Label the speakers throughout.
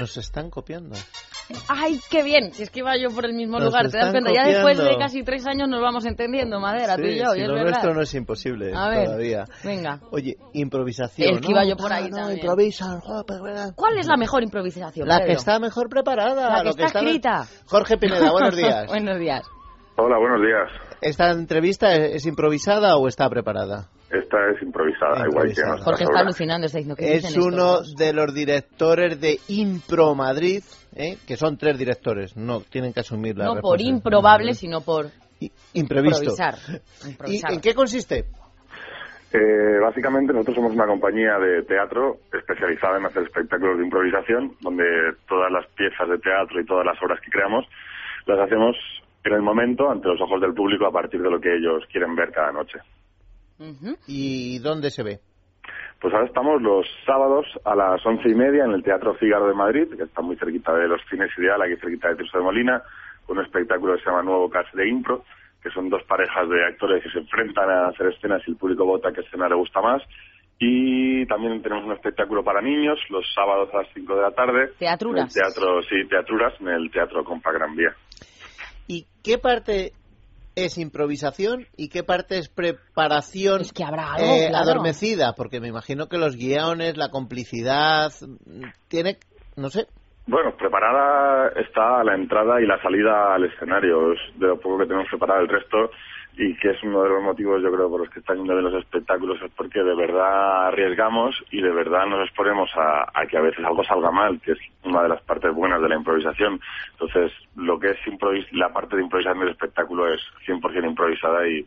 Speaker 1: Nos están copiando.
Speaker 2: ¡Ay, qué bien! Si es que iba yo por el mismo
Speaker 1: Nos
Speaker 2: lugar, ¿te das cuenta? Ya después de casi tres años nos vamos entendiendo, Madera, tú y
Speaker 1: Sí,
Speaker 2: yo,
Speaker 1: si
Speaker 2: y es
Speaker 1: lo
Speaker 2: verdad.
Speaker 1: nuestro no es imposible
Speaker 2: A ver,
Speaker 1: todavía.
Speaker 2: venga.
Speaker 1: Oye, improvisación.
Speaker 2: Es que
Speaker 1: ¿no?
Speaker 2: iba yo por ahí
Speaker 1: Ah, no, verdad.
Speaker 2: ¿Cuál es la mejor improvisación,
Speaker 1: La que está mejor preparada.
Speaker 2: La que
Speaker 1: lo
Speaker 2: está
Speaker 1: está-
Speaker 2: escrita.
Speaker 1: Jorge Pineda, buenos días.
Speaker 2: Buenos días.
Speaker 3: Hola, buenos días.
Speaker 1: ¿Esta entrevista es improvisada o está preparada?
Speaker 3: Esta es improvisada, igual que
Speaker 2: Jorge está alucinando, está diciendo que
Speaker 1: Es uno de los directores de Impro ¿eh? que son tres directores. No, tienen que asumir la
Speaker 2: No por improbable, sino por
Speaker 1: I- Imprevisto.
Speaker 2: improvisar.
Speaker 1: ¿Y
Speaker 2: Improvisar.
Speaker 1: en qué consiste?
Speaker 3: Eh, básicamente nosotros somos una compañía de teatro especializada en hacer espectáculos de improvisación, donde todas las piezas de teatro y todas las obras que creamos las hacemos en el momento ante los ojos del público a partir de lo que ellos quieren ver cada noche.
Speaker 1: ¿Y dónde se ve?
Speaker 3: Pues ahora estamos los sábados a las once y media en el Teatro Fígaro de Madrid, que está muy cerquita de los cines Ideal, aquí cerquita de Tirso de Molina, con un espectáculo que se llama Nuevo Cast de Impro, que son dos parejas de actores que se enfrentan a hacer escenas y el público vota qué escena le gusta más. Y también tenemos un espectáculo para niños los sábados a las 5 de la tarde.
Speaker 2: Teatruras.
Speaker 3: En el teatro, sí, teatruras en el Teatro Compa Gran Vía.
Speaker 1: ¿Y qué parte es improvisación y qué parte es preparación
Speaker 2: Es que habrá algo,
Speaker 1: eh,
Speaker 2: claro.
Speaker 1: adormecida? Porque me imagino que los guiones, la complicidad, mm, tiene, no sé,
Speaker 3: Bueno, preparada está la entrada y la salida al escenario. Es de lo poco que tenemos preparado el resto y que es uno de los motivos, yo creo, por los que están yendo de los espectáculos es porque de verdad arriesgamos y de verdad nos exponemos a, a que a veces algo salga mal, que es una de las partes buenas de la improvisación. Entonces, lo que es improvis la parte de improvisación del espectáculo es 100% improvisada y,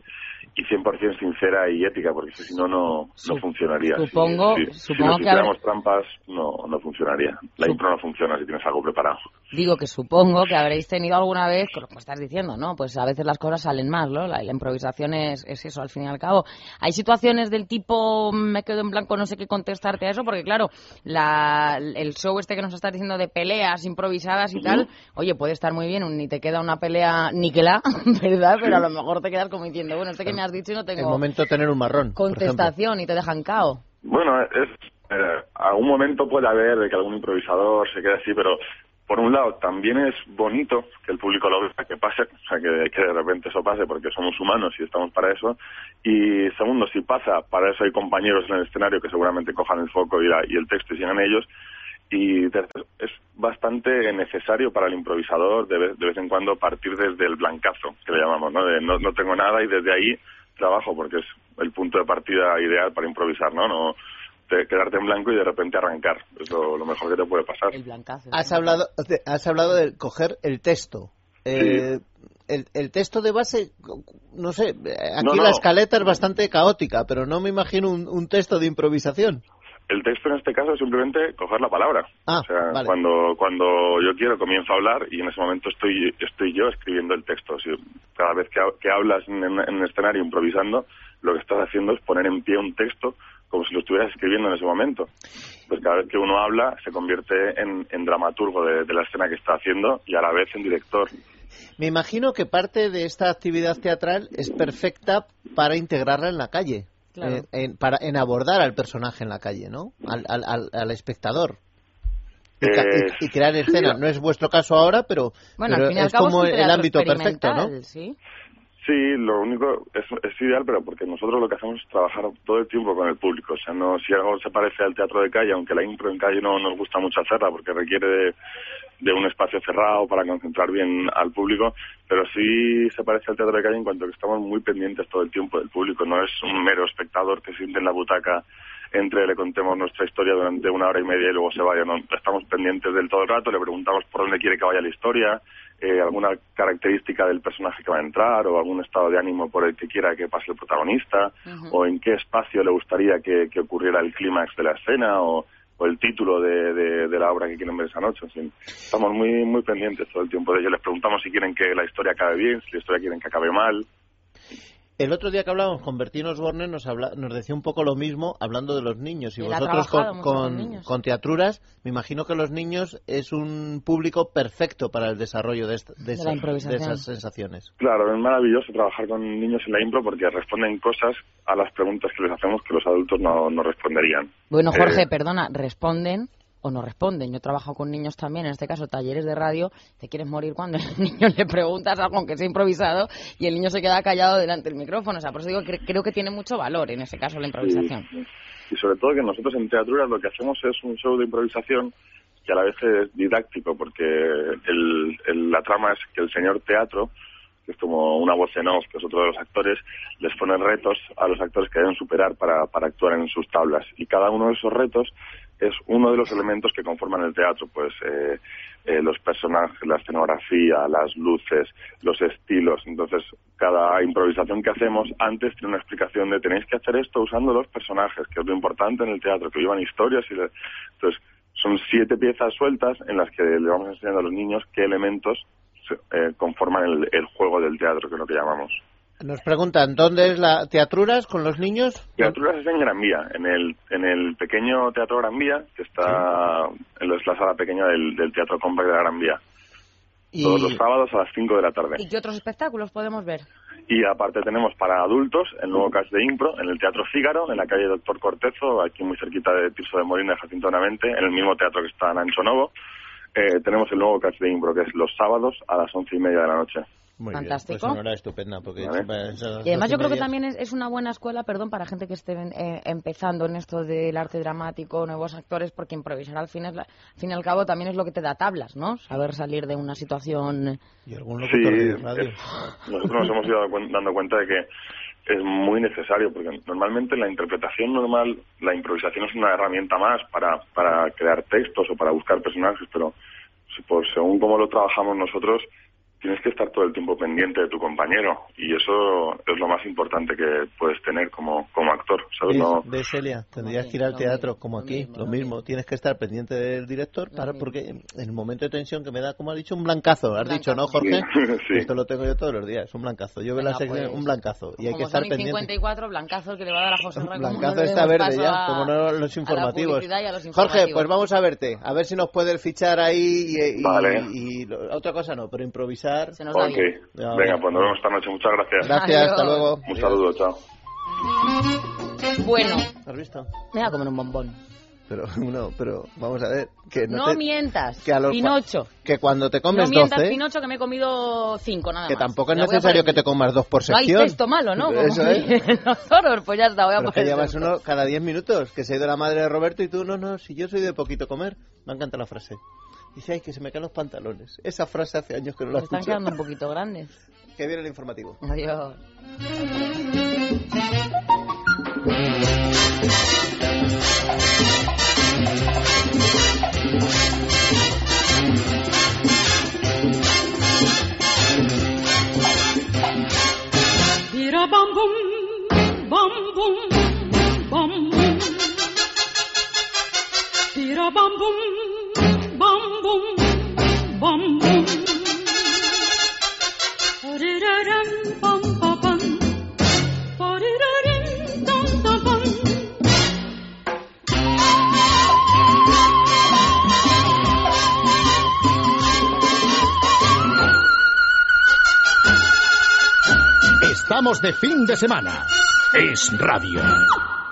Speaker 3: y 100% sincera y ética, porque si no, no, no funcionaría. Si-
Speaker 2: supongo-
Speaker 3: si,
Speaker 2: supongo
Speaker 3: si nos
Speaker 2: que
Speaker 3: hiciéramos trampas, no, no funcionaría. La impro no funciona si tienes algo preparado.
Speaker 2: Digo que supongo que habréis tenido alguna vez, como estás diciendo, ¿no? Pues a veces las cosas salen mal, ¿no? La, la improvisación es, es eso, al fin y al cabo. Hay situaciones del tipo, mm, me quedo en blanco, no sé qué contestarte a eso, porque claro, la, el show este que nos estás diciendo de peleas improvisadas y tal, oye, puede estar muy bien, un- ni te queda una pelea niquelá, ¿verdad? Pero a lo mejor te quedas como diciendo, bueno, este que me has dicho y no
Speaker 1: el
Speaker 2: tengo
Speaker 1: momento de tener un marrón.
Speaker 2: contestación y te dejan cao.
Speaker 3: Bueno, es eh, algún momento puede haber de que algún improvisador se quede así, pero por un lado también es bonito que el público lo vea, que pase, o sea, que, de repente eso pase porque somos humanos y estamos para eso. Y segundo, si pasa, para eso hay compañeros en el escenario que seguramente cojan el foco y, la- y el texto y sigan ellos. Y tercero, es bastante necesario para el improvisador de vez, de vez en cuando partir desde el blancazo, que le llamamos, ¿no? De no, no tengo nada y desde ahí trabajo porque es el punto de partida ideal para improvisar, ¿no? No te- quedarte en blanco y de repente arrancar. Es lo, lo mejor que te puede pasar.
Speaker 2: El blancazo.
Speaker 1: Has hablado, de- has hablado de coger el texto. Eh, el, el texto de base, no sé, aquí
Speaker 3: No, no.
Speaker 1: la escaleta es bastante caótica, pero no me imagino un, un texto de improvisación.
Speaker 3: El texto en este caso es simplemente coger la palabra.
Speaker 1: Ah,
Speaker 3: o sea,
Speaker 1: vale.
Speaker 3: cuando, cuando yo quiero comienzo a hablar y en ese momento estoy, estoy yo escribiendo el texto. Si cada vez que, que hablas en, en, en el escenario improvisando, lo que estás haciendo es poner en pie un texto como si lo estuvieras escribiendo en ese momento. Pues cada vez que uno habla se convierte en, en dramaturgo de, de la escena que está haciendo y a la vez en director.
Speaker 1: Me imagino que parte de esta actividad teatral es perfecta para integrarla en la calle,
Speaker 2: Claro.
Speaker 1: eh, en, para, en abordar al personaje en la calle, ¿no? Al, al, al, al espectador. Y, ca-
Speaker 3: Eh,
Speaker 1: y- y crear escenas. No es vuestro caso ahora, pero,
Speaker 2: Bueno,
Speaker 1: pero
Speaker 2: al fin y al
Speaker 1: es
Speaker 2: cabo
Speaker 1: como
Speaker 2: es
Speaker 1: el ámbito perfecto, ¿no?
Speaker 2: ¿sí?
Speaker 3: Sí, lo único es, es ideal, pero porque nosotros lo que hacemos es trabajar todo el tiempo con el público. O sea, no si algo se parece al teatro de calle, aunque la impro en calle no nos gusta mucho hacerla porque requiere de, de un espacio cerrado para concentrar bien al público, pero sí se parece al teatro de calle en cuanto que estamos muy pendientes todo el tiempo del público. No es un mero espectador que siente en la butaca entre le contemos nuestra historia durante una hora y media y luego se vaya. No, estamos pendientes del todo el rato, le preguntamos por dónde quiere que vaya la historia, eh, alguna característica del personaje que va a entrar o algún estado de ánimo por el que quiera que pase el protagonista o en qué espacio le gustaría que, que ocurriera el clímax de la escena o, o el título de, de- de la obra que quieren ver esa noche. En fin, estamos muy muy pendientes todo el tiempo de ello. Les preguntamos si quieren que la historia acabe bien, si la historia quieren que acabe mal.
Speaker 1: El otro día que hablábamos con Bertín Osborne nos, habla, nos decía un poco lo mismo hablando de los niños. Y
Speaker 2: Él
Speaker 1: vosotros con,
Speaker 2: mucho con
Speaker 1: con,
Speaker 2: niños.
Speaker 1: con teatruras, me imagino que los niños es un público perfecto para el desarrollo de, de esas sensaciones.
Speaker 3: Claro, es maravilloso trabajar con niños en la impro porque responden cosas a las preguntas que les hacemos que los adultos no, no responderían.
Speaker 2: Bueno,
Speaker 3: Eh,
Speaker 2: Jorge, perdona, responden o no responden. Yo trabajo con niños también, en este caso talleres de radio. Te quieres morir cuando el niño le preguntas algo aunque sea improvisado y el niño se queda callado delante del micrófono. O sea, por eso digo que creo que tiene mucho valor en ese caso la improvisación.
Speaker 3: Y, sobre todo que nosotros en Teatruras lo que hacemos es un show de improvisación que a la vez es didáctico porque el- el- la trama es que el señor teatro, que es como una voz en off, que es otro de los actores, les pone retos a los actores que deben superar para, para actuar en sus tablas. Y cada uno de esos retos es uno de los elementos que conforman el teatro, pues eh, eh, los personajes, la escenografía, las luces, los estilos. Entonces, cada improvisación que hacemos antes tiene una explicación de tenéis que hacer esto usando los personajes, que es lo importante en el teatro, que vivan historias y le- entonces son siete piezas sueltas en las que le vamos enseñando a los niños qué elementos eh, conforman el, el juego del teatro, que es lo que llamamos.
Speaker 1: Nos preguntan, ¿dónde es la teatruras con los niños?
Speaker 3: Teatruras es en Gran Vía, en el, en el pequeño Teatro Gran Vía, que está en la, es la sala pequeña del, del Teatro Compact de la Gran Vía.
Speaker 1: Y,
Speaker 3: Todos los sábados a las 5 de la tarde.
Speaker 2: ¿Y qué otros espectáculos podemos ver?
Speaker 3: Y aparte tenemos para adultos el nuevo cast de Impro en el Teatro Fígaro, en la calle Doctor Cortezo, aquí muy cerquita de Tirso de Molina y Jacinto Benavente, en el mismo teatro que está en Ancho Novo. Eh, tenemos el nuevo cast de Impro, que es los sábados a las once y media de la noche.
Speaker 1: Muy
Speaker 2: Fantástico.
Speaker 1: bien, pues una hora estupenda. Porque.
Speaker 2: Y además yo creo que también es, es una buena escuela, perdón, para gente que esté eh, empezando en esto del arte dramático, nuevos actores, porque improvisar al fin, es la- al fin y al cabo también es lo que te da tablas, ¿no? Saber salir de una situación...
Speaker 1: Y algún
Speaker 3: Sí,
Speaker 1: locutor de radio.
Speaker 3: es- nosotros nos hemos ido dando cuenta de que es muy necesario, porque normalmente en la interpretación normal la improvisación es una herramienta más para, para crear textos o para buscar personajes, pero por según cómo lo trabajamos nosotros, tienes que estar todo el tiempo pendiente de tu compañero y eso es lo más importante que puedes tener como, como actor, ¿sabes?
Speaker 1: ¿Ves,
Speaker 3: No,
Speaker 1: ves, Celia? Tendrías que ir al teatro como aquí, lo mismo. Tienes que estar pendiente del director para porque en el momento de tensión que me da, como ha dicho, un blancazo. Has dicho, ¿no. Jorge?
Speaker 3: Sí.
Speaker 1: Esto lo tengo yo todos los días, un blancazo. Yo veo la sección,
Speaker 2: pues,
Speaker 1: un blancazo. Y hay que estar pendiente.
Speaker 2: 54, blancazo que le va a dar a José Ramón.
Speaker 1: Blancazo está verde ya, como no los informativos. Jorge, pues vamos a verte, a ver si nos puedes fichar ahí y, otra cosa no, pero improvisar.
Speaker 2: Se nos da
Speaker 3: ok.
Speaker 2: bien.
Speaker 3: Venga,
Speaker 1: bueno.
Speaker 3: pues nos vemos esta noche. Muchas gracias.
Speaker 1: Gracias,
Speaker 2: Adiós.
Speaker 1: hasta luego.
Speaker 3: Un saludo, chao.
Speaker 2: Bueno,
Speaker 1: ¿Has visto?
Speaker 2: me da como un bombón.
Speaker 1: Pero, no, pero vamos a ver. Que no,
Speaker 2: No,
Speaker 1: te-
Speaker 2: mientas,
Speaker 1: que a los-
Speaker 2: Pinocho.
Speaker 1: que cuando te
Speaker 2: No
Speaker 1: comes
Speaker 2: mientas,
Speaker 1: 12,
Speaker 2: Pinocho, que me he comido cinco nada
Speaker 1: que
Speaker 2: más.
Speaker 1: tampoco es
Speaker 2: voy a
Speaker 1: necesario
Speaker 2: poner-
Speaker 1: que te comas dos por
Speaker 2: No hay
Speaker 1: sección.
Speaker 2: texto malo, ¿no? Como
Speaker 1: Eso es.
Speaker 2: en los toros, pues ya está, voy a
Speaker 1: Pero es que
Speaker 2: poner
Speaker 1: llevas uno cada 10 minutos, que se ha ido la madre de Roberto y tú, no, no, si yo soy de poquito comer. Me encanta la frase. Dice, ay, que se me caen los pantalones. Esa frase hace años que no la
Speaker 2: Me están
Speaker 1: escucho.
Speaker 2: quedando un poquito grandes.
Speaker 1: Que viene el informativo.
Speaker 2: Adiós.
Speaker 4: Bira bam bum, bam bum, bam bum. Bum, bam bum,
Speaker 5: Estamos de fin de semana. Es radio.